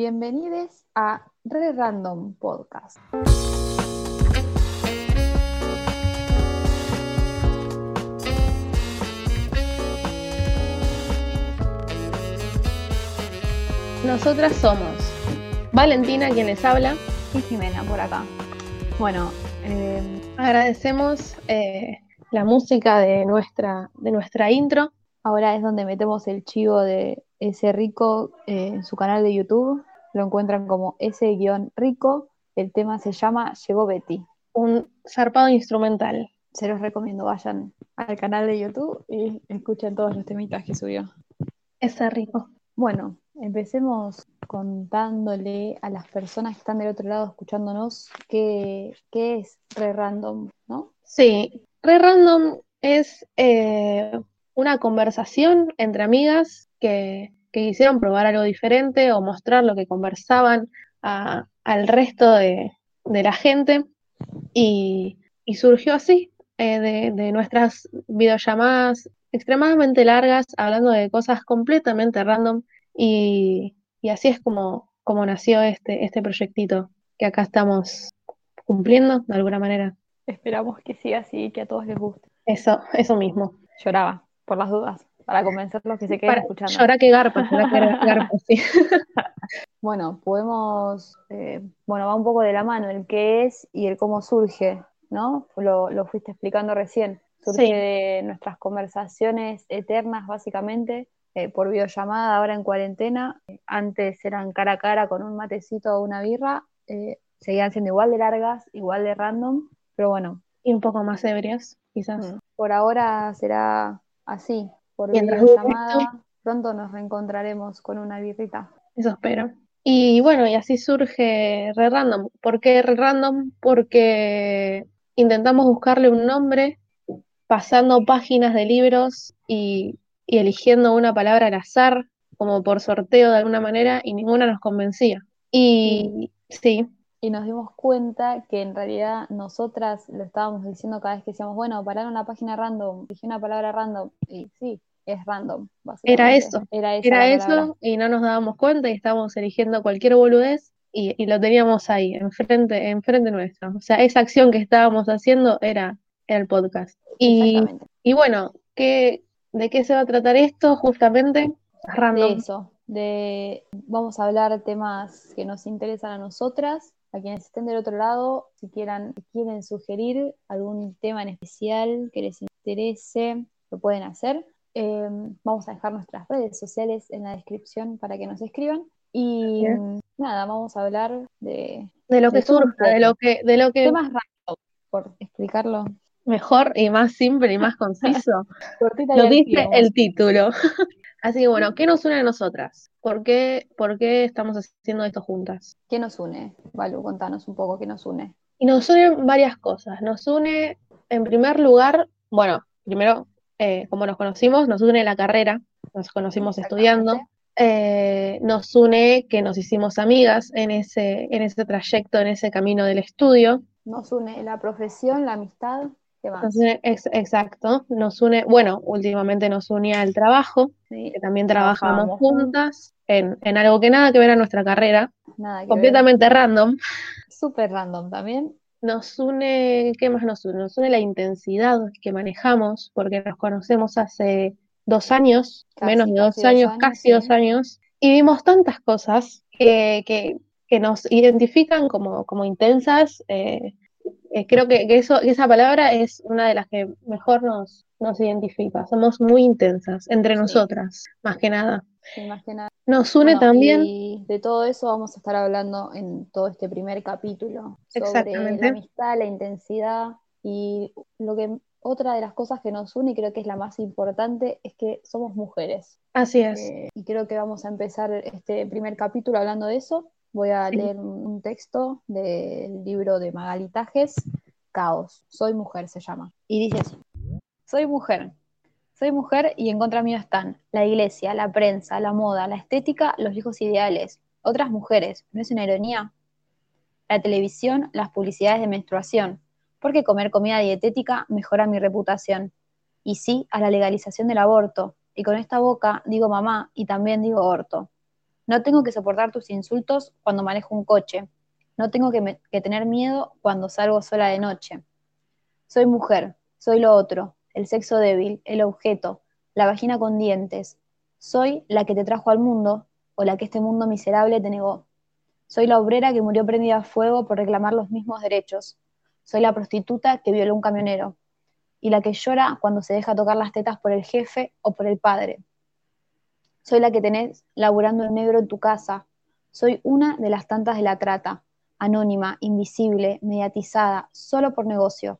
Bienvenidos a Re Random Podcast. Nosotras somos Valentina, quien les habla, y Jimena por acá. Bueno, eh, agradecemos eh, la música de nuestra, de nuestra intro. Ahora es donde metemos el chivo de ese rico eh, en su canal de YouTube. Lo encuentran como ese guion rico. El tema se llama Llegó Betty. Un zarpado instrumental. Se los recomiendo, vayan al canal de YouTube y escuchen todos los temitas que subió. Ese rico. Bueno, empecemos contándole a las personas que están del otro lado escuchándonos qué, es Re Random, ¿no? Sí, Re Random es eh, una conversación entre amigas que, quisieron probar algo diferente o mostrar lo que conversaban al resto de, la gente y, surgió así, eh, de, nuestras videollamadas extremadamente largas, hablando de cosas completamente random y, así es como, como nació este, este proyectito que acá estamos cumpliendo de alguna manera. Esperamos que siga así y que a todos les guste. Eso, eso mismo. Lloraba, por las dudas, para convencerlos que se queden escuchando. Llora que garpa, llora que garpa, sí. Bueno, podemos, eh, bueno, va un poco de la mano el qué es y el cómo surge, ¿no? Lo, lo fuiste explicando recién. Surge de nuestras conversaciones eternas, básicamente, eh, por videollamada, ahora en cuarentena. Antes eran cara a cara con un matecito o una birra. Eh, seguían siendo igual de largas, igual de random, pero bueno. Y un poco más ebrias, quizás. Mm. Por ahora será así, por videollamada. Pronto nos reencontraremos con una birrita. Eso espero. Y bueno, y así surge Re Random. ¿Por qué Re Random? Porque intentamos buscarle un nombre pasando páginas de libros y, eligiendo una palabra al azar, como por sorteo de alguna manera, y ninguna nos convencía. Y sí, y nos dimos cuenta que en realidad nosotras lo estábamos diciendo cada vez que decíamos, bueno, parar una página random, dije una palabra random, y sí, es random. Era eso, era, eso, y no nos dábamos cuenta y estábamos eligiendo cualquier boludez y, lo teníamos ahí, enfrente, enfrente nuestro. O sea, esa acción que estábamos haciendo era, el podcast. Y, y bueno, ¿qué, ¿de qué se va a tratar esto justamente? Random. De eso, de vamos a hablar temas que nos interesan a nosotras a quienes estén del otro lado, si quieran, quieren sugerir algún tema en especial que les interese, lo pueden hacer. Em, vamos a dejar nuestras redes sociales en la descripción para que nos escriban. Y nada, vamos a hablar de, de lo que surja, de lo que, de lo que. Temas random, por explicarlo. Mejor y más simple y más conciso. lo dice el título. Así que bueno, ¿qué nos une a nosotras? ¿Por qué, ¿Por qué estamos haciendo esto juntas? ¿Qué nos une? Valu, contanos un poco qué nos une. Y nos unen varias cosas. Nos une, en primer lugar, bueno, primero, eh, como nos conocimos, nos une la carrera, nos conocimos estudiando. Eh, nos une que nos hicimos amigas en ese, en ese trayecto, en ese camino del estudio. Nos une la profesión, la amistad exacto, nos une, bueno, últimamente nos unía el trabajo, que también trabajamos juntas en, algo que nada que ver a nuestra carrera, completamente random. Súper random también. Nos une, ¿qué más nos une? Nos une la intensidad que manejamos, porque nos conocemos hace dos años, menos de dos años, casi dos años, y vimos tantas cosas que, que, nos identifican como, como intensas, eh, eh, creo que, eso, esa palabra es una de las que mejor nos, nos identifica. Somos muy intensas entre nosotras, más que nada. más que nada. Nos une también. Y de todo eso vamos a estar hablando en todo este primer capítulo. Sobre la amistad, la intensidad y lo que otra de las cosas que nos une y creo que es la más importante es que somos mujeres. Así es. Eh, y creo que vamos a empezar este primer capítulo hablando de eso. Voy a leer un texto del libro de Magalitajes, Caos. Soy mujer se llama. Y dice así. Soy mujer. Soy mujer y en contra mío están la iglesia, la prensa, la moda, la estética, los hijos ideales, otras mujeres. ¿No es una ironía? La televisión, las publicidades de menstruación. Porque comer comida dietética mejora mi reputación. Y sí a la legalización del aborto. Y con esta boca digo mamá y también digo orto. No tengo que soportar tus insultos cuando manejo un coche. No tengo que, tener miedo cuando salgo sola de noche. Soy mujer, soy lo otro, el sexo débil, el objeto, la vagina con dientes. Soy la que te trajo al mundo o la que este mundo miserable te negó. Soy la obrera que murió prendida a fuego por reclamar los mismos derechos. Soy la prostituta que violó un camionero. Y la que llora cuando se deja tocar las tetas por el jefe o por el padre. Soy la que tenés laburando en negro en tu casa. Soy una de las tantas de la trata, anónima, invisible, mediatizada, solo por negocio.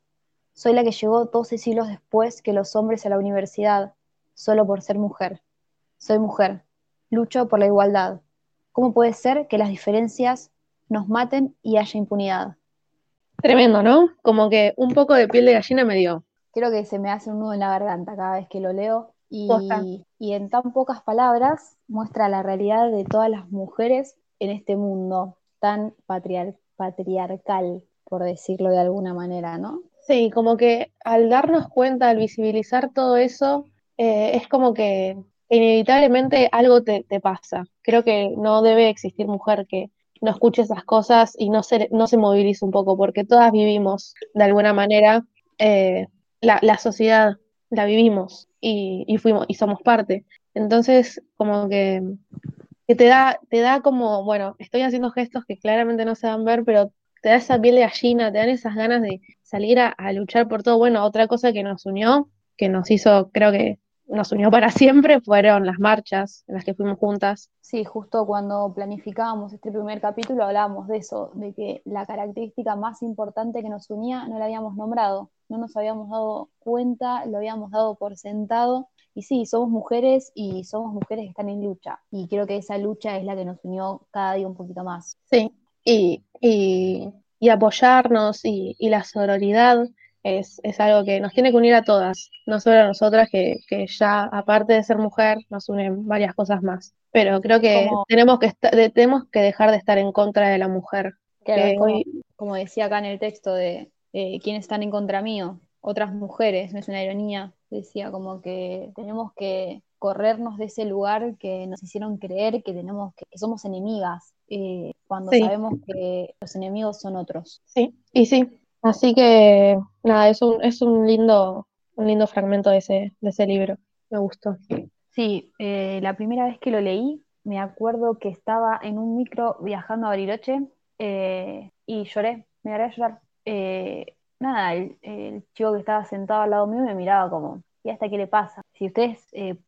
Soy la que llegó 12 siglos después que los hombres a la universidad, solo por ser mujer. Soy mujer. Lucho por la igualdad. ¿Cómo puede ser que las diferencias nos maten y haya impunidad? Tremendo, ¿no? Como que un poco de piel de gallina me dio. Creo que se me hace un nudo en la garganta cada vez que lo leo y, y en tan pocas palabras muestra la realidad de todas las mujeres en este mundo tan patriarcal, por decirlo de alguna manera, ¿no? Sí, como que al darnos cuenta, al visibilizar todo eso, eh, es como que inevitablemente algo te, pasa. Creo que no debe existir mujer que no escuche esas cosas y no se, no se movilice un poco, porque todas vivimos de alguna manera eh, la, sociedad, la vivimos y, fuimos y somos parte. Entonces, como que, te da, te da como, bueno, estoy haciendo gestos que claramente no se van a ver, pero te da esa piel de gallina, te dan esas ganas de salir a, a luchar por todo. Bueno, otra cosa que nos unió, que nos hizo, creo que nos unió para siempre fueron las marchas en las que fuimos juntas. Sí, justo cuando planificábamos este primer capítulo hablábamos de eso, de que la característica más importante que nos unía no la habíamos nombrado, no nos habíamos dado cuenta, lo habíamos dado por sentado. Y sí, somos mujeres y somos mujeres que están en lucha. Y creo que esa lucha es la que nos unió cada día un poquito más. Sí, y, y, apoyarnos y, y la sororidad es, algo que nos tiene que unir a todas, no solo a nosotras, que, ya aparte de ser mujer nos unen varias cosas más. Pero creo que tenemos que tenemos que dejar de estar en contra de la mujer. como, decía acá en el texto de eh, quiénes están en contra mío, otras mujeres, no es una ironía, decía como que tenemos que corrernos de ese lugar que nos hicieron creer que tenemos que, somos enemigas, eh, cuando sabemos que los enemigos son otros. Sí, y sí, Así que nada, es un, es un lindo, un lindo fragmento de ese, de ese libro. Me gustó. Sí, eh, la primera vez que lo leí, me acuerdo que estaba en un micro viajando a Bariloche eh, y lloré, me a llorar. Eh, nada, el, chico que estaba sentado al lado mío me miraba como, ¿y hasta qué le pasa? Si ustedes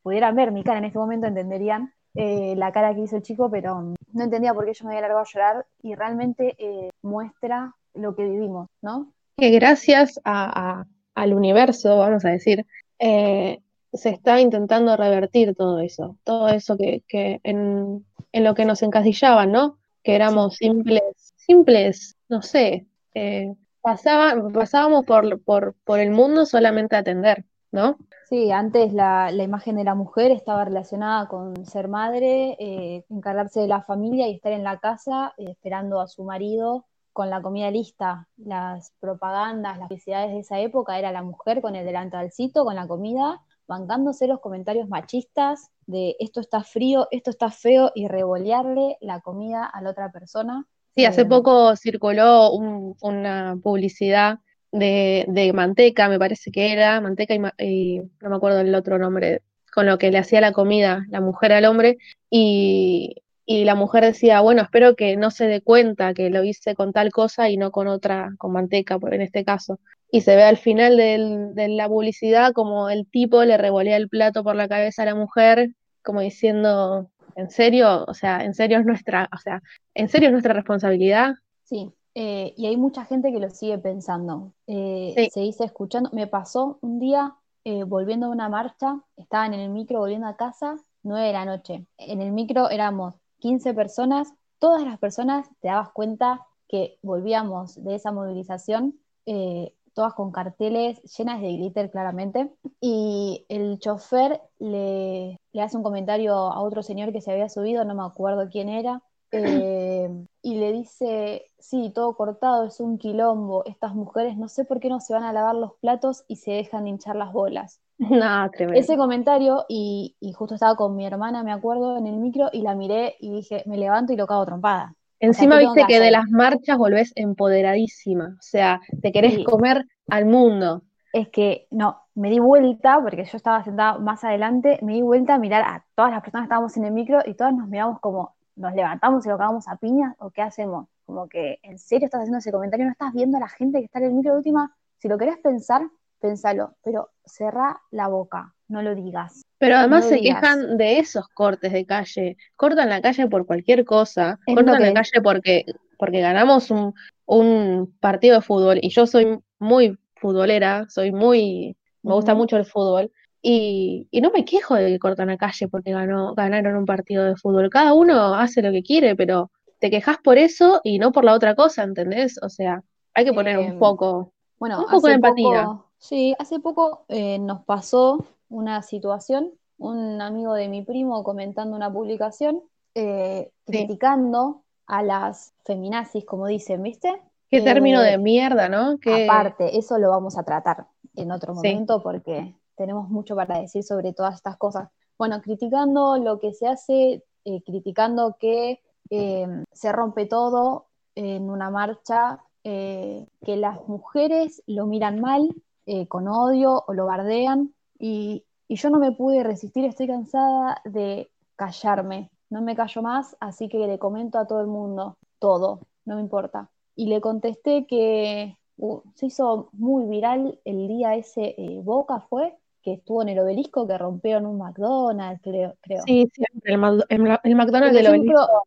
pudieran ver mi cara en ese momento, entenderían la cara que hizo el chico, pero no entendía por qué yo me había largado a llorar y realmente muestra lo que vivimos, ¿no? Que gracias al universo, vamos a decir, eh, se está intentando revertir todo eso, todo eso que, en, lo que nos encasillaban, ¿no? Que éramos simples, simples, no sé, eh, pasábamos por, por, el mundo solamente a atender, ¿no? Sí, antes la, imagen de la mujer estaba relacionada con ser madre, eh, encargarse de la familia y estar en la casa esperando a su marido con la comida lista, las propagandas, las publicidades de esa época, era la mujer con el delantalcito, con la comida, bancándose los comentarios machistas de esto está frío, esto está feo y revolearle la comida a la otra persona. Sí, hace eh, poco circuló una publicidad de, manteca, me parece que era, manteca y, no me acuerdo el otro nombre, con lo que le hacía la comida la mujer al hombre, y, y la mujer decía, bueno, espero que no se dé cuenta que lo hice con tal cosa y no con otra, con manteca, en este caso. Y se ve al final de la publicidad como el tipo le revolea el plato por la cabeza a la mujer, como diciendo, ¿en serio? O sea, ¿en serio es nuestra, o sea, ¿en serio es nuestra responsabilidad? Sí, eh, y hay mucha gente que lo sigue pensando. Eh, se dice escuchando, me pasó un día eh, volviendo a una marcha, estaban en el micro volviendo a casa, nueve de la noche. En el micro éramos 15 personas, todas las personas te dabas cuenta que volvíamos de esa movilización, eh, todas con carteles llenas de glitter claramente, y el chofer le, hace un comentario a otro señor que se había subido, no me acuerdo quién era, eh, y le dice, sí, todo cortado, es un quilombo, estas mujeres no sé por qué no se van a lavar los platos y se dejan de hinchar las bolas. No, tremendo. ese comentario y, y justo estaba con mi hermana, me acuerdo, en el micro y la miré y dije, me levanto y lo cago trompada. Encima ¿qué tengo viste que de las marchas volvés empoderadísima, o sea, te querés Sí. comer al mundo. Es que no, me di vuelta, porque yo estaba sentada más adelante, me di vuelta a mirar a todas las personas que estábamos en el micro y todas nos miramos como, nos levantamos y lo cagamos a piñas, o qué hacemos. Como que, ¿en serio estás haciendo ese comentario? ¿No estás viendo a la gente que está en el micro de última? Si lo querés pensar, pensalo, pero cerrá la boca, no lo digas. Pero además No se digas. quejan de esos cortes de calle. Cortan la calle por cualquier cosa. Es cortan la calle porque, porque ganamos un, un partido de fútbol. Y yo soy muy futbolera, soy muy, me gusta mucho el fútbol. Y, y no me quejo de que cortan la calle porque ganó, ganaron un partido de fútbol. Cada uno hace lo que quiere, pero te quejas por eso y no por la otra cosa, ¿entendés? O sea, hay que poner un Em, poco. Bueno, Un poco de empatía. poco, sí, hace poco eh, nos pasó una situación, un amigo de mi primo comentando una publicación, eh, Sí. criticando a las feminazis, como dicen, ¿viste? Qué Eh, término de mierda, ¿no? Que Aparte, eso lo vamos a tratar en otro Sí. momento porque tenemos mucho para decir sobre todas estas cosas. Bueno, criticando lo que se hace, eh, criticando que eh, se rompe todo en una marcha, eh, que las mujeres lo miran mal, eh, con odio o lo bardean, y, y yo no me pude resistir, estoy cansada de callarme, no me callo más, así que le comento a todo el mundo todo, no me importa. Y le contesté que uh, se hizo muy viral el día ese, eh, Boca fue, que estuvo en el obelisco, que rompieron un McDonald's, creo. creo. Sí, siempre, el, el Mc- el McDonald's del obelisco.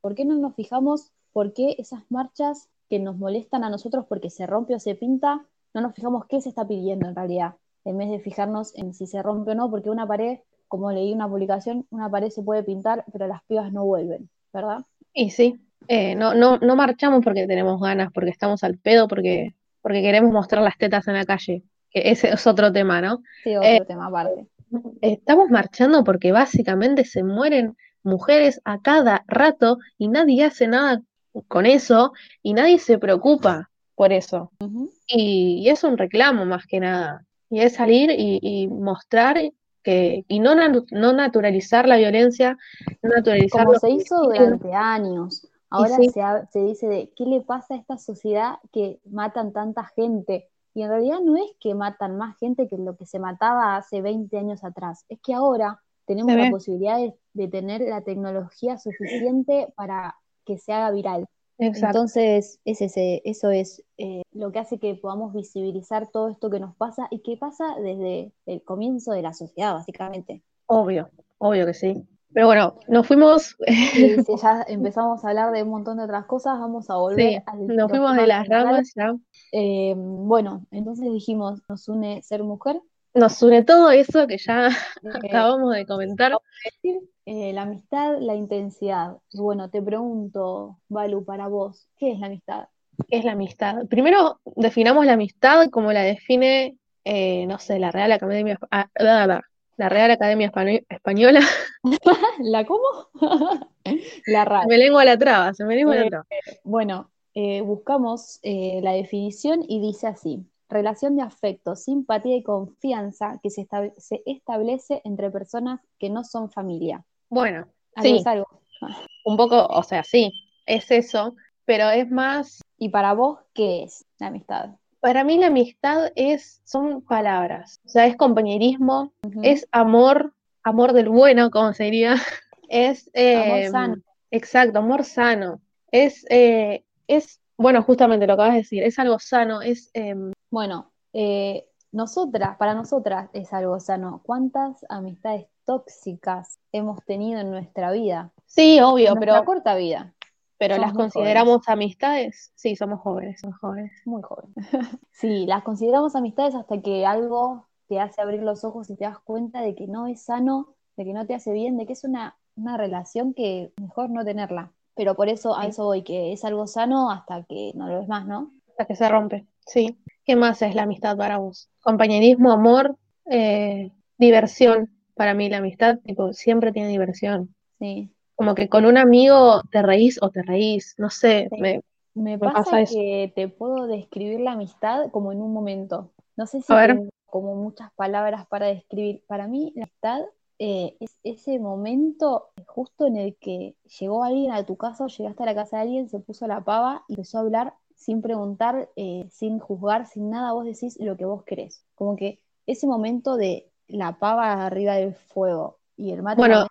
¿Por qué no nos fijamos por qué esas marchas que nos molestan a nosotros porque se rompe o se pinta, no nos fijamos qué se está pidiendo en realidad, en vez de fijarnos en si se rompe o no, porque una pared, como leí una publicación, una pared se puede pintar, pero las pibas no vuelven, ¿verdad? Y sí, eh, no, no, no marchamos porque tenemos ganas, porque estamos al pedo, porque, porque queremos mostrar las tetas en la calle, que ese es otro tema, ¿no? Sí, otro Eh, tema aparte. Estamos marchando porque básicamente se mueren mujeres a cada rato y nadie hace nada con eso y nadie se preocupa por eso. Y es un reclamo más que nada. Y es salir y, y mostrar que, y no, no naturalizar la violencia, no naturalizar Como se hizo durante años. Ahora sí. se, ha- se dice de qué le pasa a esta sociedad que matan tanta gente. Y en realidad no es que matan más gente que lo que se mataba hace 20 años atrás. Es que ahora tenemos la posibilidad de, de tener la tecnología suficiente para que se haga viral. Exacto. Entonces, es ese, eso es eh, lo que hace que podamos visibilizar todo esto que nos pasa y que pasa desde el comienzo de la sociedad, básicamente. Obvio, obvio que sí. Pero bueno, nos fuimos, ya empezamos a hablar de un montón de otras cosas, vamos a volver sí, al nos fuimos de las ramas ya. Eh, bueno, entonces dijimos, nos une ser mujer, Nos une todo eso que ya eh, acabamos de comentar. Eh, la amistad, la intensidad. Y bueno, te pregunto, Balu, para vos, ¿qué es la amistad? ¿Qué es la amistad? Primero definamos la amistad como la define, eh, no sé, la Real Academia, ah, la, la- la Real Academia Española. ¿La cómo? La RAE. me lengua la traba, se me lengua la Eh, traba. Bueno, eh, buscamos la definición y dice así, relación de afecto, simpatía y confianza que se establece entre personas que no son familia. Bueno, sí, es algo. un poco, o sea, sí, es eso, pero es más, ¿Y para vos qué es la amistad? para mí la amistad es, son palabras, o sea, es compañerismo, es amor, amor del bueno, como se diría, es, Amor eh, sano. exacto, amor sano, es, eh, es, bueno, justamente lo que acabas de decir, es algo sano, es, em, Bueno, eh, nosotras, para nosotras es algo sano. ¿Cuántas amistades tóxicas hemos tenido en nuestra vida? sí, obvio, En nuestra pero, corta vida. pero somos las consideramos amistades, sí, somos jóvenes, somos jóvenes. Muy joven. Sí, las consideramos amistades hasta que algo te hace abrir los ojos y te das cuenta de que no es sano, de que no te hace bien, de que es una, una relación que mejor no tenerla. Pero por eso a Sí. eso voy, que es algo sano hasta que no lo es más, ¿no? hasta que se rompe, sí. ¿Qué más es la amistad para vos? Compañerismo, amor, eh, diversión. Para mí la amistad, tipo, siempre tiene diversión. Sí. Como que con un amigo te reís o te reís, no sé, Sí. me, Me Me pasa eso. que te puedo describir la amistad como en un momento. No sé si A ver. te, como muchas palabras para describir. Para mí, la amistad eh, es ese momento justo en el que llegó alguien a tu casa llegaste a la casa de alguien, se puso la pava y empezó a hablar sin preguntar, eh, sin juzgar, sin nada, vos decís lo que vos querés. Como que ese momento de la pava arriba del fuego y el mate Bueno,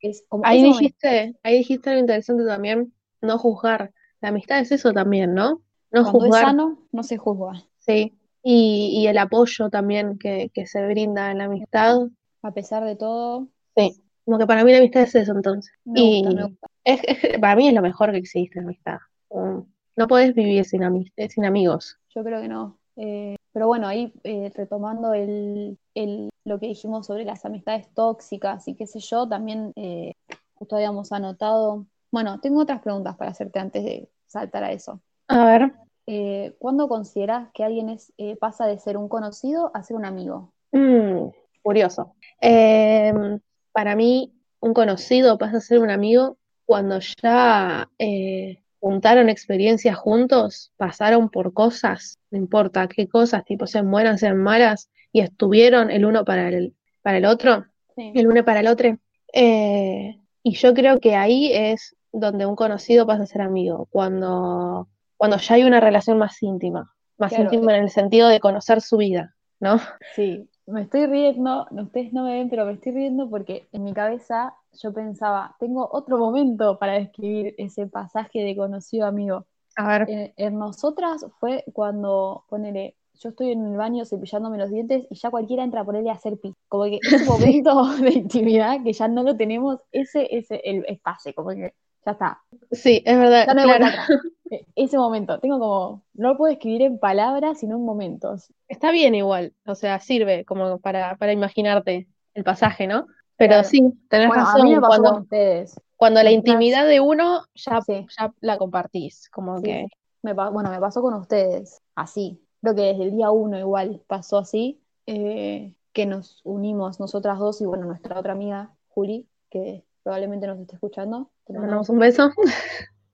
es como ahí momento. dijiste, ahí dijiste algo interesante también, no juzgar. La amistad es eso también, ¿no? No Cuando es juzgar, sano, no se juzga. sí. Y, y el apoyo también que, que se brinda en la amistad, A pesar de todo, sí. Como que para mí la amistad es eso entonces. me Y gusta, me gusta. es, es- para mí es lo mejor que existe la amistad. Mm, No podés vivir sin, sin amigos. Yo creo que no. Eh, pero bueno, ahí eh, retomando el, el- lo que dijimos sobre las amistades tóxicas y qué sé yo, también eh, justo habíamos anotado. Bueno, tengo otras preguntas para hacerte antes de saltar a eso. A ver. Eh, ¿cuándo consideras que alguien es, eh, pasa de ser un conocido a ser un amigo? Mm, curioso. Em, para mí, un conocido pasa a ser un amigo cuando ya eh, juntaron experiencias juntos, pasaron por cosas, no importa qué cosas, tipo sean buenas, sean malas, y estuvieron el uno para el, para el otro, Sí. el uno para el otro. Eh, y yo creo que ahí es donde un conocido pasa a ser amigo, cuando, cuando ya hay una relación más íntima, más Claro, íntima en el sentido de conocer su vida, ¿no? Sí, me estoy riendo, no, ustedes no me ven, pero me estoy riendo porque en mi cabeza yo pensaba, tengo otro momento para describir ese pasaje de conocido amigo. A ver. En, en nosotras fue cuando, ponele, yo estoy en el baño cepillándome los dientes y ya cualquiera entra a ponerle a hacer pis. Como que ese momento de intimidad que ya no lo tenemos, ese es el espacio, como que ya está, Sí, es verdad, ya no hay claro. Ese momento, tengo como, no lo puedo escribir en palabras, sino en momentos. Está bien igual, o sea, sirve como para, para imaginarte el pasaje, ¿no? Pero Claro. sí, tenés Bueno, a razón, mí me pasó con cuando, ustedes. cuando la intimidad de uno ya, Sí. ya la compartís, como Sí, que. Me bueno, me pasó con ustedes, así. Creo que desde el día uno igual pasó así, eh, que nos unimos nosotras dos y bueno, nuestra otra amiga, Juli, que probablemente nos esté escuchando. Te mandamos un beso.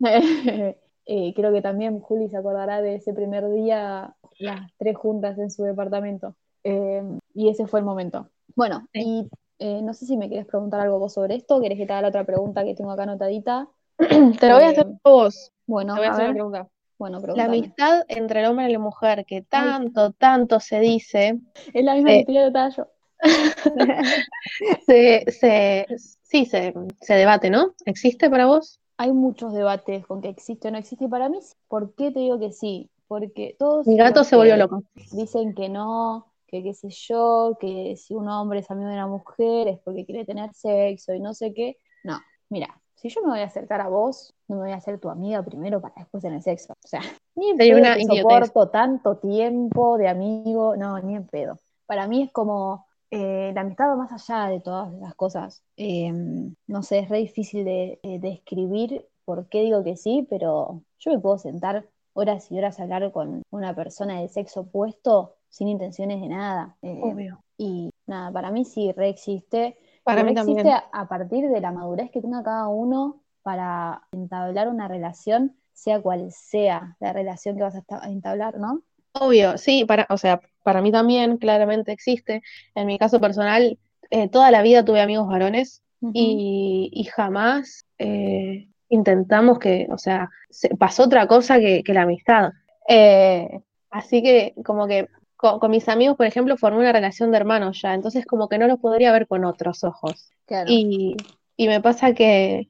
Eh, creo que también Juli se acordará de ese primer día, las tres juntas en su departamento. Eh, y ese fue el momento. Bueno, y eh, no sé si me quieres preguntar algo vos sobre esto, querés que te haga la otra pregunta que tengo acá anotadita. Te lo voy a hacer vos, Bueno, te voy a a hacer una pregunta. bueno, La amistad entre el hombre y la mujer, que tanto, tanto se dice, Es la misma que yo. se, se, sí, se, se debate, ¿no? ¿Existe para vos? Hay muchos debates con que existe o no existe. Y para mí, ¿por qué te digo que sí? Porque todos Mi gato se volvió loco. dicen que no, que qué sé yo, que si un hombre es amigo de una mujer es porque quiere tener sexo y no sé qué. No, mira, si yo me voy a acercar a vos, no me voy a hacer tu amiga primero para después tener sexo. O sea, ni en pedo una soporto tanto tiempo de amigo, no, ni en pedo. Para mí es como eh, la amistad va más allá de todas esas cosas. Eh, no sé, es re difícil de de describir por qué digo que sí, pero yo me puedo sentar horas y horas a hablar con una persona del sexo opuesto sin intenciones de nada. Eh, Obvio. y nada, para mí sí reexiste. Para mí existe también. a, a partir de la madurez que tenga cada uno para entablar una relación, sea cual sea la relación que vas a entablar, ¿no? Obvio, sí, para, o sea, para mí también claramente existe. En mi caso personal, eh, toda la vida tuve amigos varones y, y jamás eh, intentamos que, o sea, se- pasó otra cosa que, que la amistad. Eh, así que como que con, con mis amigos, por ejemplo, formé una relación de hermanos ya, entonces como que no los podría ver con otros ojos. Claro. Y, y me pasa que,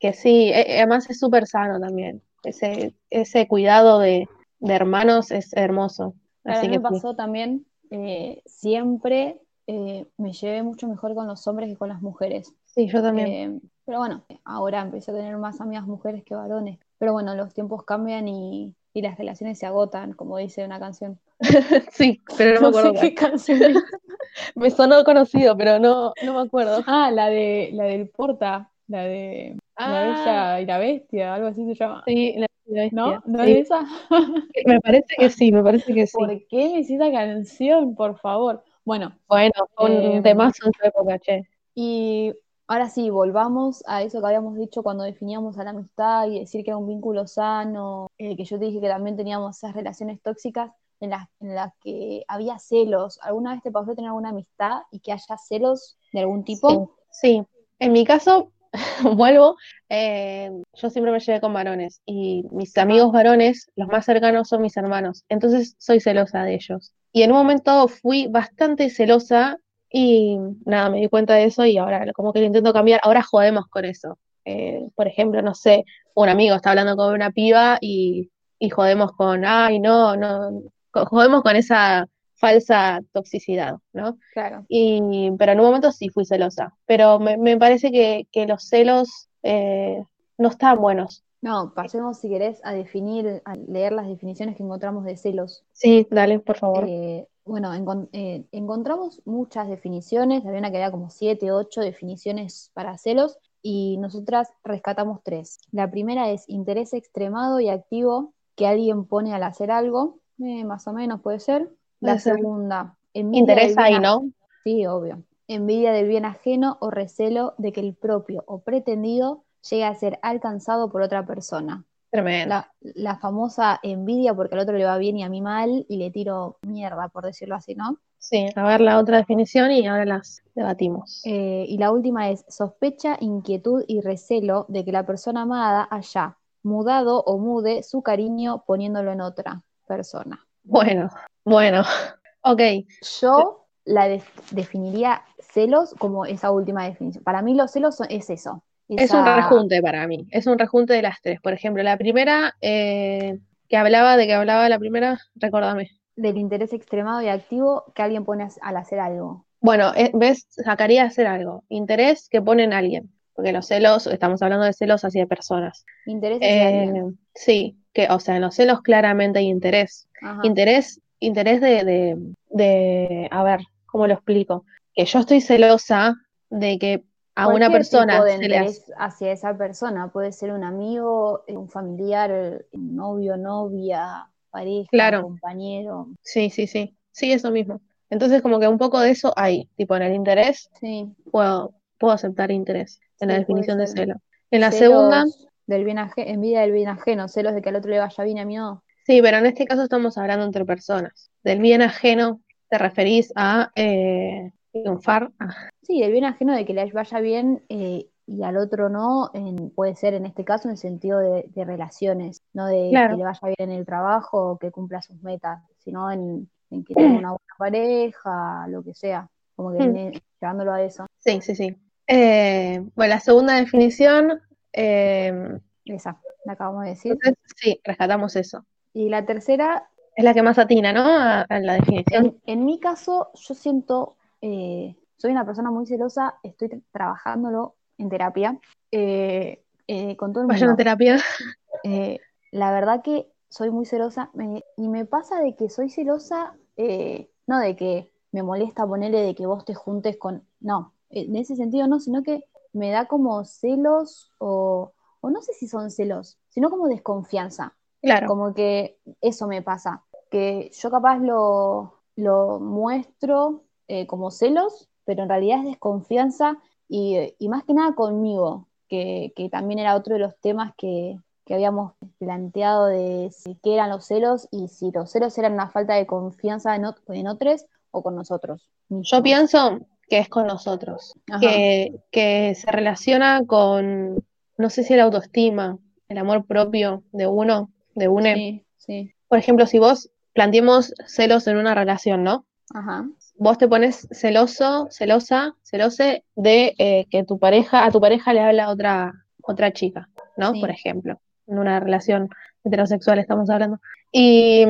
que sí, e- además es súper sano también. Ese, ese cuidado de, de hermanos es hermoso. A Así me que sí. pasó también, eh, siempre eh, me llevé mucho mejor con los hombres que con las mujeres. Sí, yo también. Eh, pero bueno, ahora empecé a tener más amigas mujeres que varones. Pero bueno, los tiempos cambian y, y las relaciones se agotan, como dice una canción. Sí, pero no me No acuerdo sé qué canción es. Me sonó conocido, pero no, no me acuerdo. Ah, la de la del Porta, la de La Ah, Bella y la Bestia, algo así se llama. sí, la, la ¿No? bestia. ¿No Sí, es esa? me parece que sí, me parece que sí. ¿Por qué me esa canción, por favor? Bueno, Bueno, un eh, temazo en su época, che. y ahora sí, volvamos a eso que habíamos dicho cuando definíamos a la amistad y decir que era un vínculo sano, eh, que yo te dije que también teníamos esas relaciones tóxicas. en las, en las que había celos. ¿Alguna vez te pasó tener alguna amistad y que haya celos de algún tipo? Sí, en mi caso, vuelvo, eh, yo siempre me llevé con varones y mis amigos varones, los más cercanos son mis hermanos, entonces soy celosa de ellos. Y en un momento fui bastante celosa y nada, me di cuenta de eso y ahora como que lo intento cambiar, ahora jodemos con eso. Eh, por ejemplo, no sé, un amigo está hablando con una piba y, y jodemos con, ay, no, no, jodemos con esa falsa toxicidad, ¿no? Claro. Y, pero en un momento sí fui celosa, pero me, me parece que, que, los celos eh, no están buenos. No, pasemos si querés a definir, a leer las definiciones que encontramos de celos. Sí, dale, por favor. Eh, bueno, encont eh, encontramos muchas definiciones, había una que era como siete, ocho definiciones para celos, y nosotras rescatamos tres. La primera es interés extremado y activo que alguien pone al hacer algo, eh, más o menos puede ser. La segunda, interés ahí, ¿no? Sí, obvio. Envidia del bien ajeno o recelo de que el propio o pretendido llegue a ser alcanzado por otra persona. Tremendo. La, la, famosa envidia porque al otro le va bien y a mí mal y le tiro mierda, por decirlo así, ¿no? Sí, a ver la otra definición y ahora las debatimos. Eh, y la última es sospecha, inquietud y recelo de que la persona amada haya mudado o mude su cariño poniéndolo en otra persona. Bueno, bueno, ok. Yo la definiría celos como esa última definición. Para mí los celos son, es eso. Esa... Es un rejunte para mí, es un rejunte de las tres. Por ejemplo, la primera, eh, que hablaba, de que hablaba la primera, recordame. Del interés extremado y activo que alguien pone al hacer algo. Bueno, eh, ves, sacaría hacer algo. Interés que pone en alguien. Porque los celos, estamos hablando de celos hacia personas. Interés hacia eh, alguien. Sí, que, o sea, en los celos claramente hay interés. Ajá. Interés, interés de, de, de, a ver, ¿cómo lo explico? Que yo estoy celosa de que a una persona tipo de se le interés hace- hacia esa persona puede ser un amigo, un familiar, un novio, novia, pareja, Claro. compañero. Sí, sí, sí. Sí, eso mismo. Entonces, como que un poco de eso hay. Tipo, en el interés, Sí. puedo, puedo aceptar interés en la definición de celo. En la Celos segunda, del bien aje- envidia del bien ajeno, celos de que al otro le vaya bien a mí no. Sí, pero en este caso estamos hablando entre personas. Del bien ajeno, te referís a eh, triunfar. Ah, Sí, del bien ajeno de que le vaya bien eh, y al otro no, en- puede ser en este caso en el sentido de, de relaciones, no de Claro. que le vaya bien en el trabajo o que cumpla sus metas, sino en, en que tenga una buena pareja, lo que sea, como que Mm. viene llevándolo a eso. Sí, sí, sí. Eh, bueno, la segunda definición, eh, Esa, la acabamos de decir. entonces, sí, rescatamos eso. Y la tercera, Es la que más atina, ¿no? A, a la definición. en, en mi caso, yo siento, eh, soy una persona muy celosa, estoy tra- trabajándolo en terapia, eh, eh, con todo el Vayan a mundo. terapia. Eh, la verdad que soy muy celosa me- y me pasa de que soy celosa, no de que me molesta ponerle de que vos te juntes con, no, en ese sentido no, sino que me da como celos o, o no sé si son celos, sino como desconfianza, Claro, como que eso me pasa, que yo capaz lo, lo muestro eh, como celos, pero en realidad es desconfianza y, y más que nada conmigo, que, que también era otro de los temas que, que habíamos planteado de si, qué eran los celos y si los celos eran una falta de confianza en, en otros o con nosotros. yo pienso que es con nosotros, que, que se relaciona con, no sé si el autoestima, el amor propio de uno, de une. Sí, sí, Por ejemplo, si vos planteemos celos en una relación, ¿no? ajá, Vos te pones celoso, celosa, celose de eh, que tu pareja, a tu pareja le habla otra, otra chica, ¿no? Sí. Por ejemplo, en una relación heterosexual estamos hablando. Y,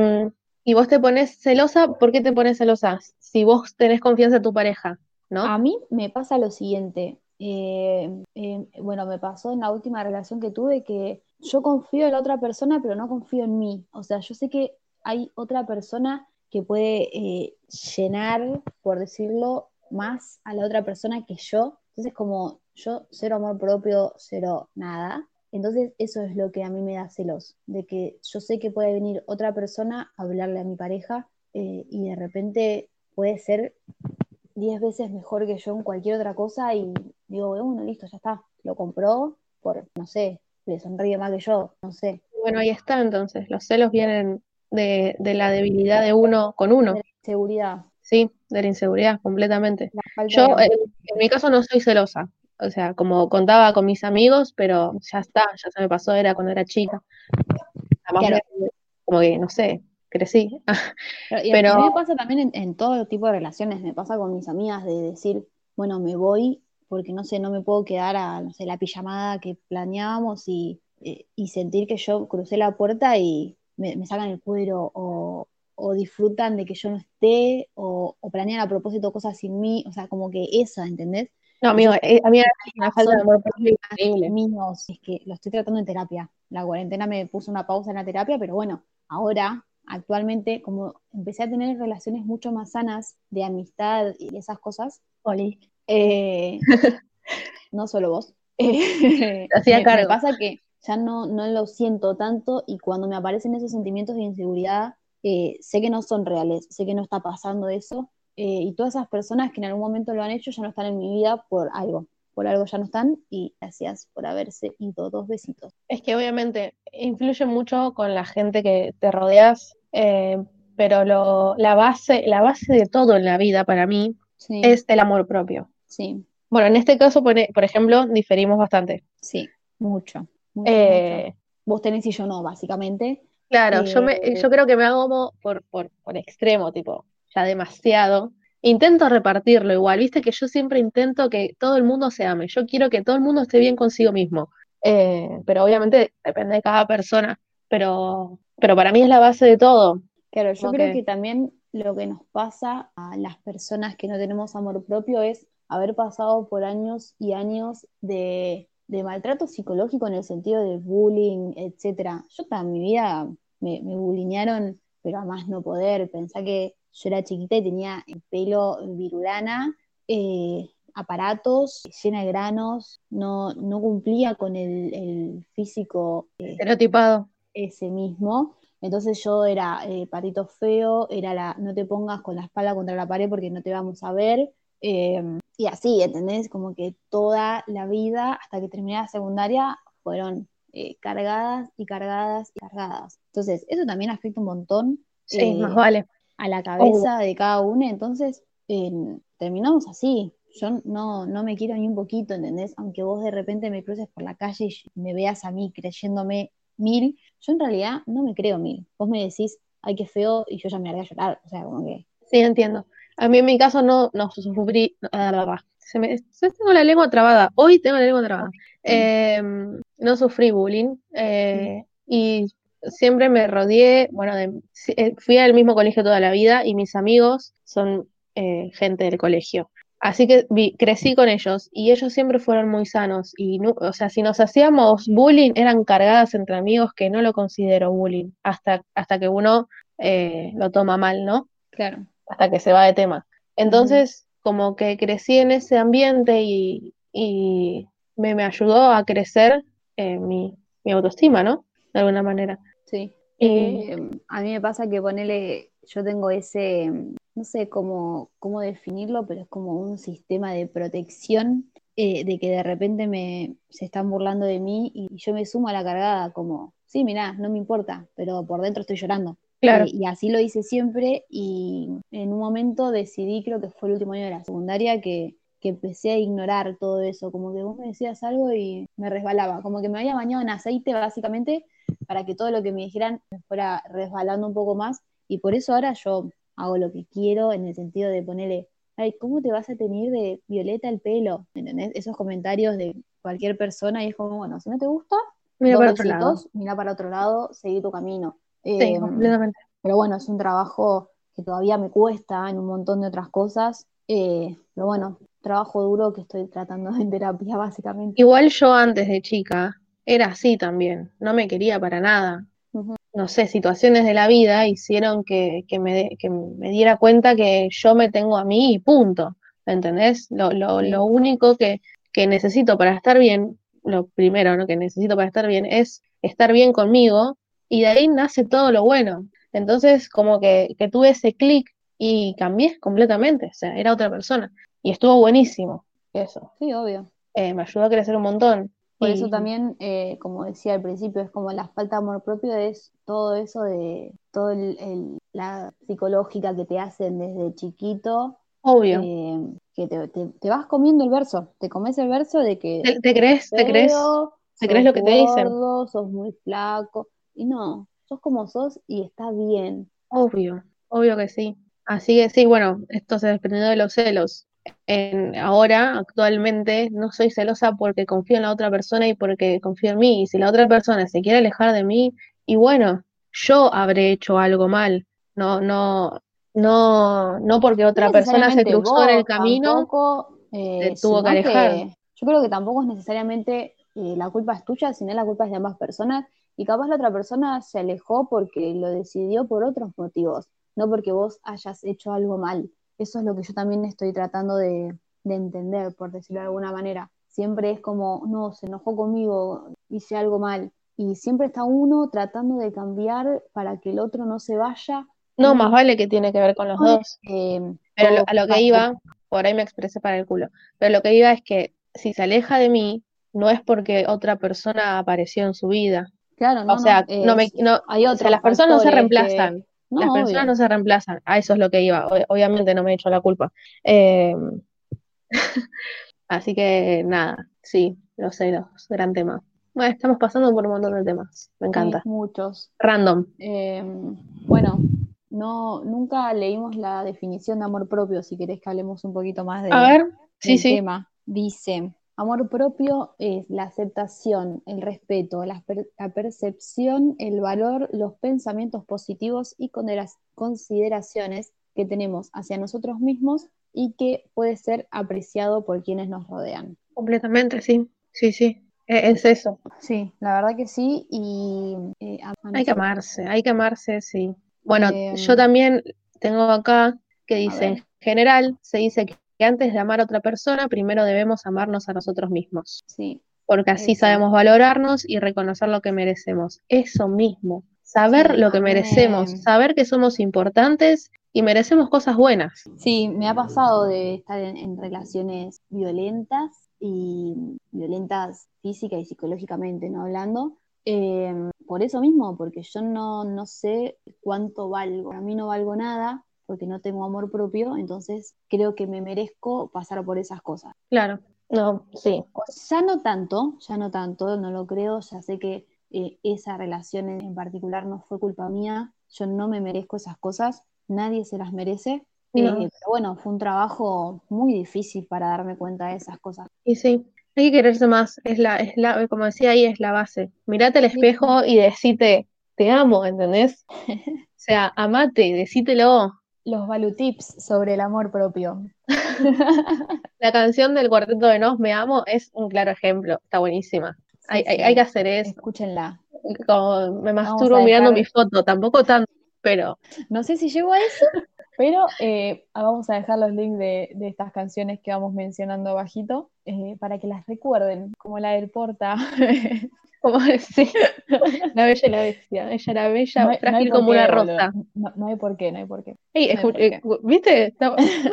y vos te pones celosa, ¿por qué te pones celosa? Si vos tenés confianza en tu pareja, ¿no? A mí me pasa lo siguiente. eh, eh, bueno, me pasó en la última relación que tuve que yo confío en la otra persona, pero no confío en mí. O sea, yo sé que hay otra persona que puede eh, llenar, por decirlo, más a la otra persona que yo. Entonces, como yo cero amor propio, cero nada. Entonces, eso es lo que a mí me da celos, de que yo sé que puede venir otra persona a hablarle a mi pareja eh, y de repente puede ser diez veces mejor que yo en cualquier otra cosa y digo, bueno, listo, ya está, lo compró por, no sé, le sonríe más que yo, no sé. Bueno, ahí está entonces. Los celos vienen de, de la debilidad de uno con uno. De la inseguridad. Sí, de la inseguridad, completamente. La Yo, de- en, en mi caso, no soy celosa. O sea, como contaba con mis amigos, pero ya está, ya se me pasó, era cuando era chica. Además, Claro. me- como que, no sé, crecí. Pero, y Pero- a mí me pasa también en, en todo tipo de relaciones, me pasa con mis amigas de decir, bueno, me voy porque no sé, no me puedo quedar a, no sé, la pijamada que planeábamos y, eh, y sentir que yo crucé la puerta y me, me sacan el cuero o, o disfrutan de que yo no esté o, o planean a propósito cosas sin mí, o sea, como que esa, ¿entendés? No, amigo, eh, a mí una falta de amor increíble. es que lo estoy tratando en terapia. La cuarentena me puso una pausa en la terapia, pero bueno, ahora, actualmente, como empecé a tener relaciones mucho más sanas de amistad y esas cosas, Oli. Eh, no solo vos, eh, hacía me, cargo. me pasa que ya no, no lo siento tanto y cuando me aparecen esos sentimientos de inseguridad, eh, sé que no son reales, sé que no está pasando eso. eh, y todas esas personas que en algún momento lo han hecho ya no están en mi vida por algo, por algo ya no están y gracias por haberse ido. Dos besitos. Es que obviamente influye mucho con la gente que te rodeas, eh, pero lo, la base, la base de todo en la vida para mí Sí, es el amor propio. Sí, Bueno, en este caso, pone- por ejemplo, diferimos bastante. sí, mucho. mucho, Eh, mucho. Vos tenés y yo no, básicamente. Claro, yo me, Eh, yo creo que me hago como por, por, por extremo, tipo, ya demasiado. Intento repartirlo igual, viste que yo siempre intento que todo el mundo se ame. Yo quiero que todo el mundo esté bien consigo mismo. Eh, pero obviamente depende de cada persona. Pero, pero para mí es la base de todo. Claro, yo Como creo que- que también lo que nos pasa a las personas que no tenemos amor propio es haber pasado por años y años de, de maltrato psicológico en el sentido de bullying, etcétera. Yo toda mi vida me, me bullinearon, pero a más no poder. Pensá que yo era chiquita y tenía el pelo virulana, eh, aparatos, llena de granos, no, no cumplía con el, el físico eh, Estereotipado. ese mismo. Entonces yo era eh, patito feo, era la no te pongas con la espalda contra la pared porque no te vamos a ver. eh, y así, ¿entendés? Como que toda la vida, hasta que terminé la secundaria, fueron eh, cargadas y cargadas y cargadas. Entonces, eso también afecta un montón Sí, eh, más vale. a la cabeza de cada uno. Entonces, eh, terminamos así. Yo no, no me quiero ni un poquito, ¿entendés? Aunque vos de repente me cruces por la calle y me veas a mí creyéndome mil, yo en realidad no me creo mil. Vos me decís, ay, qué feo, y yo ya me haría llorar. O sea, como que. Sí, entiendo. A mí en mi caso no, no sufrí. ah. Se me, tengo la lengua trabada. Hoy tengo la lengua trabada. Eh, no sufrí bullying. eh, y siempre me rodeé. Bueno, de- eh, fui al mismo colegio toda la vida y mis amigos son eh, gente del colegio. Así que vi- crecí con ellos y ellos siempre fueron muy sanos. Y nu- o sea, si nos hacíamos bullying, eran cargadas entre amigos que no lo considero bullying. Hasta, hasta que uno eh, lo toma mal, ¿no? Claro. Hasta que se va de tema. Entonces, como que crecí en ese ambiente y, y me, me ayudó a crecer eh, mi, mi autoestima, ¿no? De alguna manera. Sí. Y- Eh, a mí me pasa que ponele, yo tengo ese, no sé cómo, cómo definirlo, pero es como un sistema de protección eh, de que de repente me, se están burlando de mí y yo me sumo a la cargada como, sí, mirá, no me importa, pero por dentro estoy llorando. Claro, Eh, y así lo hice siempre y en un momento decidí, creo que fue el último año de la secundaria, que, que empecé a ignorar todo eso, como que vos me decías algo y me resbalaba, como que me había bañado en aceite básicamente para que todo lo que me dijeran me fuera resbalando un poco más y por eso ahora yo hago lo que quiero en el sentido de ponerle, ay, ¿cómo te vas a tener de violeta el pelo? ¿Entendés? Esos comentarios de cualquier persona y es como, bueno, si no te gusta, mira para otro lado. mira para otro lado, seguí tu camino. Sí, Eh, completamente. pero bueno, es un trabajo que todavía me cuesta en un montón de otras cosas. eh, pero bueno, trabajo duro que estoy tratando en terapia, básicamente. Igual yo antes de chica era así también, no me quería para nada. No sé, situaciones de la vida hicieron que, que me, de- que me diera cuenta que yo me tengo a mí y punto. ¿Entendés? Lo, lo, lo único que, que necesito para estar bien, lo primero, ¿no? que necesito para estar bien es estar bien conmigo y de ahí nace todo lo bueno. Entonces, como que, que tuve ese clic y cambié completamente, o sea, era otra persona. Y estuvo buenísimo eso. Sí, obvio. Eh, me ayudó a crecer un montón. Por Y- eso también, eh, como decía al principio, es como la falta de amor propio, es todo eso de, todo el, el- la psicológica que te hacen desde chiquito, Obvio. eh, que te, te- te vas comiendo el verso, te comes el verso de que ¿Te, te crees? ¿Te crees? ¿Te crees lo que te dicen? sos muy flaco, y no, sos como sos y está bien. Obvio, obvio que sí. Así que sí, bueno, esto se desprendió de los celos. En, ahora, actualmente, no soy celosa porque confío en la otra persona y porque confío en mí. Y si la otra persona se quiere alejar de mí, y bueno, yo habré hecho algo mal. No, no, no, no porque otra No persona se cruzó en el camino. tampoco, eh, te tuvo que alejar. yo creo que tampoco es necesariamente eh, la culpa es tuya, sino la culpa es de ambas personas. Y capaz la otra persona se alejó porque lo decidió por otros motivos, no porque vos hayas hecho algo mal. Eso es lo que yo también estoy tratando de, de entender, por decirlo de alguna manera. Siempre es como, no, se enojó conmigo, hice algo mal. Y siempre está uno tratando de cambiar para que el otro no se vaya. No, más vale que tiene que ver con los No dos. que Pero lo- a lo que iba, por ahí me expresé para el culo, pero lo que iba es que si se aleja de mí, no es porque otra persona apareció en su vida. Claro, no, O sea, no, no me, no, hay o otros sea, las personas no se reemplazan. que- no, Las personas obvio. no se reemplazan. A eso es lo que iba. Obviamente no me he hecho la culpa. Eh, así que nada, sí, los celos, gran tema. Bueno, estamos pasando por un montón de temas. Me Sí, encanta. muchos. Random. Eh, bueno, no, nunca leímos la definición de amor propio, si querés que hablemos un poquito más de, A ver, sí, del sí. tema. Dice, amor propio es la aceptación, el respeto, la, per- la percepción, el valor, los pensamientos positivos y consideraciones que tenemos hacia nosotros mismos y que puede ser apreciado por quienes nos rodean. Completamente, sí. Sí, sí. E- Es eso. Sí, la verdad que sí, y eh, Hay que amarse, hay que amarse, sí. Bueno, Eh, yo también tengo acá que dice, en general, se dice que que antes de amar a otra persona, primero debemos amarnos a nosotros mismos, Sí, porque así sabemos valorarnos y reconocer lo que merecemos. Eso mismo, saber Sí, lo que merecemos, me- saber que somos importantes y merecemos cosas buenas. sí, me ha pasado de estar en, en relaciones violentas y violentas física y psicológicamente, ¿no? Hablando. Eh, por eso mismo, porque yo no, no sé cuánto valgo. A mí no valgo nada porque no tengo amor propio, entonces creo que me merezco pasar por esas cosas. Claro, no, sí, Ya no tanto, ya no tanto, no lo creo, ya sé que eh, esa relación en, en particular no fue culpa mía, yo no me merezco esas cosas, nadie se las merece, eh, No. pero bueno, fue un trabajo muy difícil para darme cuenta de esas cosas. y sí. Hay que quererse más, es la, es la, como decía ahí, es la base. Mirate al espejo y decite, te amo, ¿entendés? O sea, amate, decítelo. Los value tips sobre el amor propio. La canción del Cuarteto de Nos, Me Amo, es un claro ejemplo, está buenísima. Hay, Sí, hay, sí, hay que hacer eso. Escúchenla. Como me Vamos masturbo mirando mi foto, tampoco tanto, pero No sé si llego a eso, pero eh, vamos a dejar los links de, de estas canciones que vamos mencionando abajito eh, para que las recuerden, como la del Porta. como decir, la bella y la bestia, ella era bella, No hay- frágil como qué, una rosa. No, no hay por qué, no hay por qué. Ey, No hay por qué. ¿viste?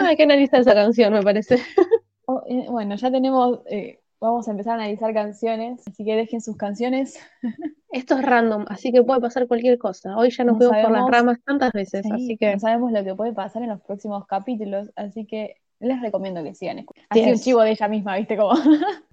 Hay que analizar esa canción, me parece. Oh, eh, bueno, ya tenemos, eh, vamos a empezar a analizar canciones, así que dejen sus canciones. Esto es random, así que puede pasar cualquier cosa. Hoy ya nos No fuimos por las ramas tantas veces, Sí, así que no sabemos lo que puede pasar en los próximos capítulos, así que les recomiendo que sigan escuchando. Así un Yes. chivo de ella misma, ¿viste? Como...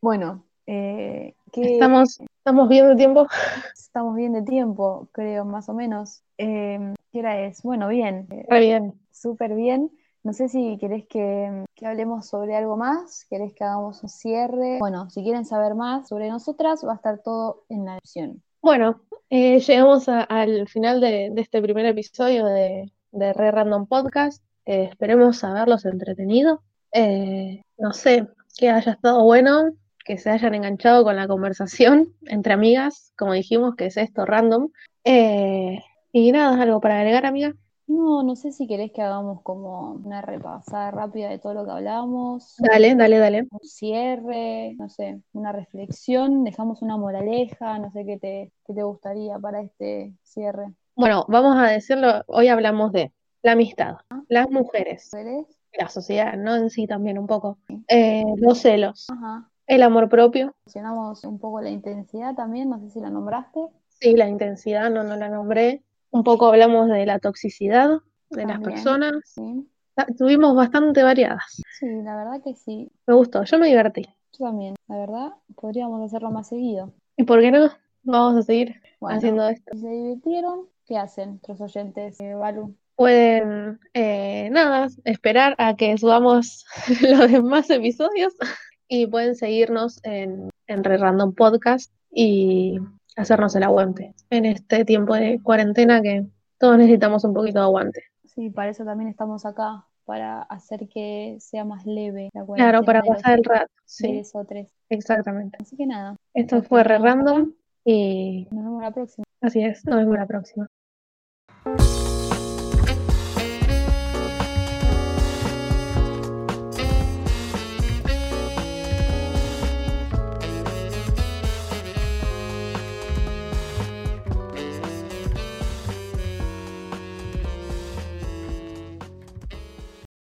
bueno, eh, ¿qué- estamos, estamos viendo el tiempo. estamos bien de tiempo, creo, más o menos. Eh, ¿qué hora es? Bueno, bien, Re bien. súper bien. No sé si querés que, hablemos sobre algo más, querés que hagamos un cierre. Bueno, si quieren saber más sobre nosotras, va a estar todo en la descripción. Bueno, eh, llegamos al final de, este primer episodio de, de Re Random Podcast. Eh, esperemos haberlos entretenido. Eh, no sé, que haya estado bueno, que se hayan enganchado con la conversación entre amigas, como dijimos, que es esto random. Eh, y nada, algo para agregar, amiga. No, no sé si querés que hagamos como una repasada rápida de todo lo que hablábamos, Dale, dale, dale. un cierre, no sé, una reflexión, dejamos una moraleja, no sé qué te, qué te gustaría para este cierre. Bueno, vamos a decirlo, hoy hablamos de la amistad, las mujeres, la sociedad, ¿no? En sí también un poco, eh, los celos. Ajá. el amor propio. Mencionamos un poco la intensidad también, no sé si la nombraste. Sí, la intensidad, no, no la nombré. Un poco hablamos de la toxicidad de las personas. Sí. Tuvimos bastante variadas. sí, la verdad que sí. Me gustó, yo me divertí. Yo también, la verdad, podríamos hacerlo más seguido. ¿Y por qué no? Vamos a seguir Bueno, haciendo esto. si se divirtieron, ¿qué hacen nuestros oyentes, eh, Balu? Pueden, eh, nada, esperar a que subamos los demás episodios y pueden seguirnos en, en Re Random Podcast y hacernos el aguante en este tiempo de cuarentena que todos necesitamos un poquito de aguante. Sí, para eso también estamos acá, para hacer que sea más leve la Claro, para cuarentena de los pasar el rato. Sí, o tres. exactamente. Así que nada, Esto fue Re. Random y nos vemos la próxima. así es, nos vemos la próxima.